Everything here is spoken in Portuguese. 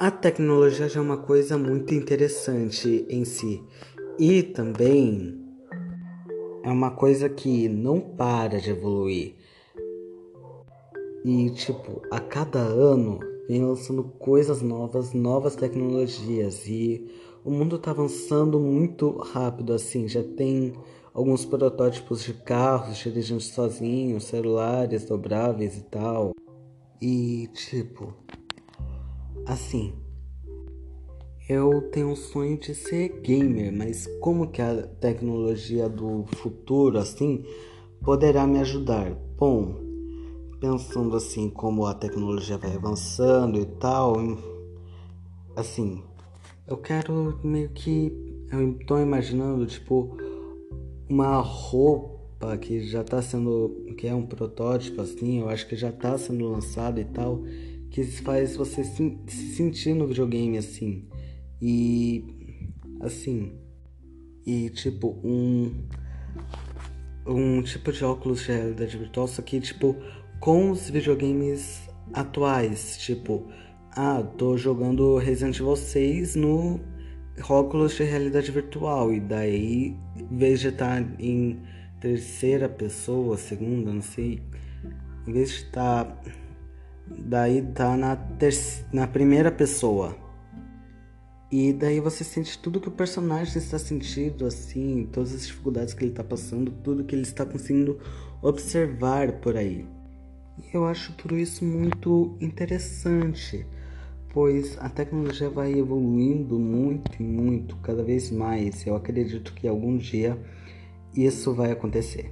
A tecnologia já é uma coisa muito interessante em si e também é uma coisa que não para de evoluir. E tipo, a cada ano vem lançando coisas novas, novas tecnologias e o mundo está avançando muito rápido assim, já tem alguns protótipos de carros dirigindo sozinhos, celulares dobráveis e tal. E tipo, assim, eu tenho um sonho de ser gamer, mas como que a tecnologia do futuro assim poderá me ajudar? Bom, pensando assim como a tecnologia vai avançando e tal, assim, eu quero meio que eu tô imaginando tipo uma roupa que já tá sendo que é um protótipo assim, eu acho que já tá sendo lançado e tal, que faz você se, se sentir no videogame assim. E assim, e tipo um um tipo de óculos de realidade virtual, só que tipo com os videogames atuais, tipo, ah, tô jogando Resident Evil 6 no óculos de realidade virtual e daí em vez de estar tá em terceira pessoa, segunda, não sei, em vez de estar tá, daí tá na na primeira pessoa. E daí você sente tudo que o personagem está sentindo, assim, todas as dificuldades que ele está passando, tudo que ele está conseguindo observar por aí. E eu acho tudo isso muito interessante, pois a tecnologia vai evoluindo muito e muito, cada vez mais. Eu acredito que algum dia isso vai acontecer.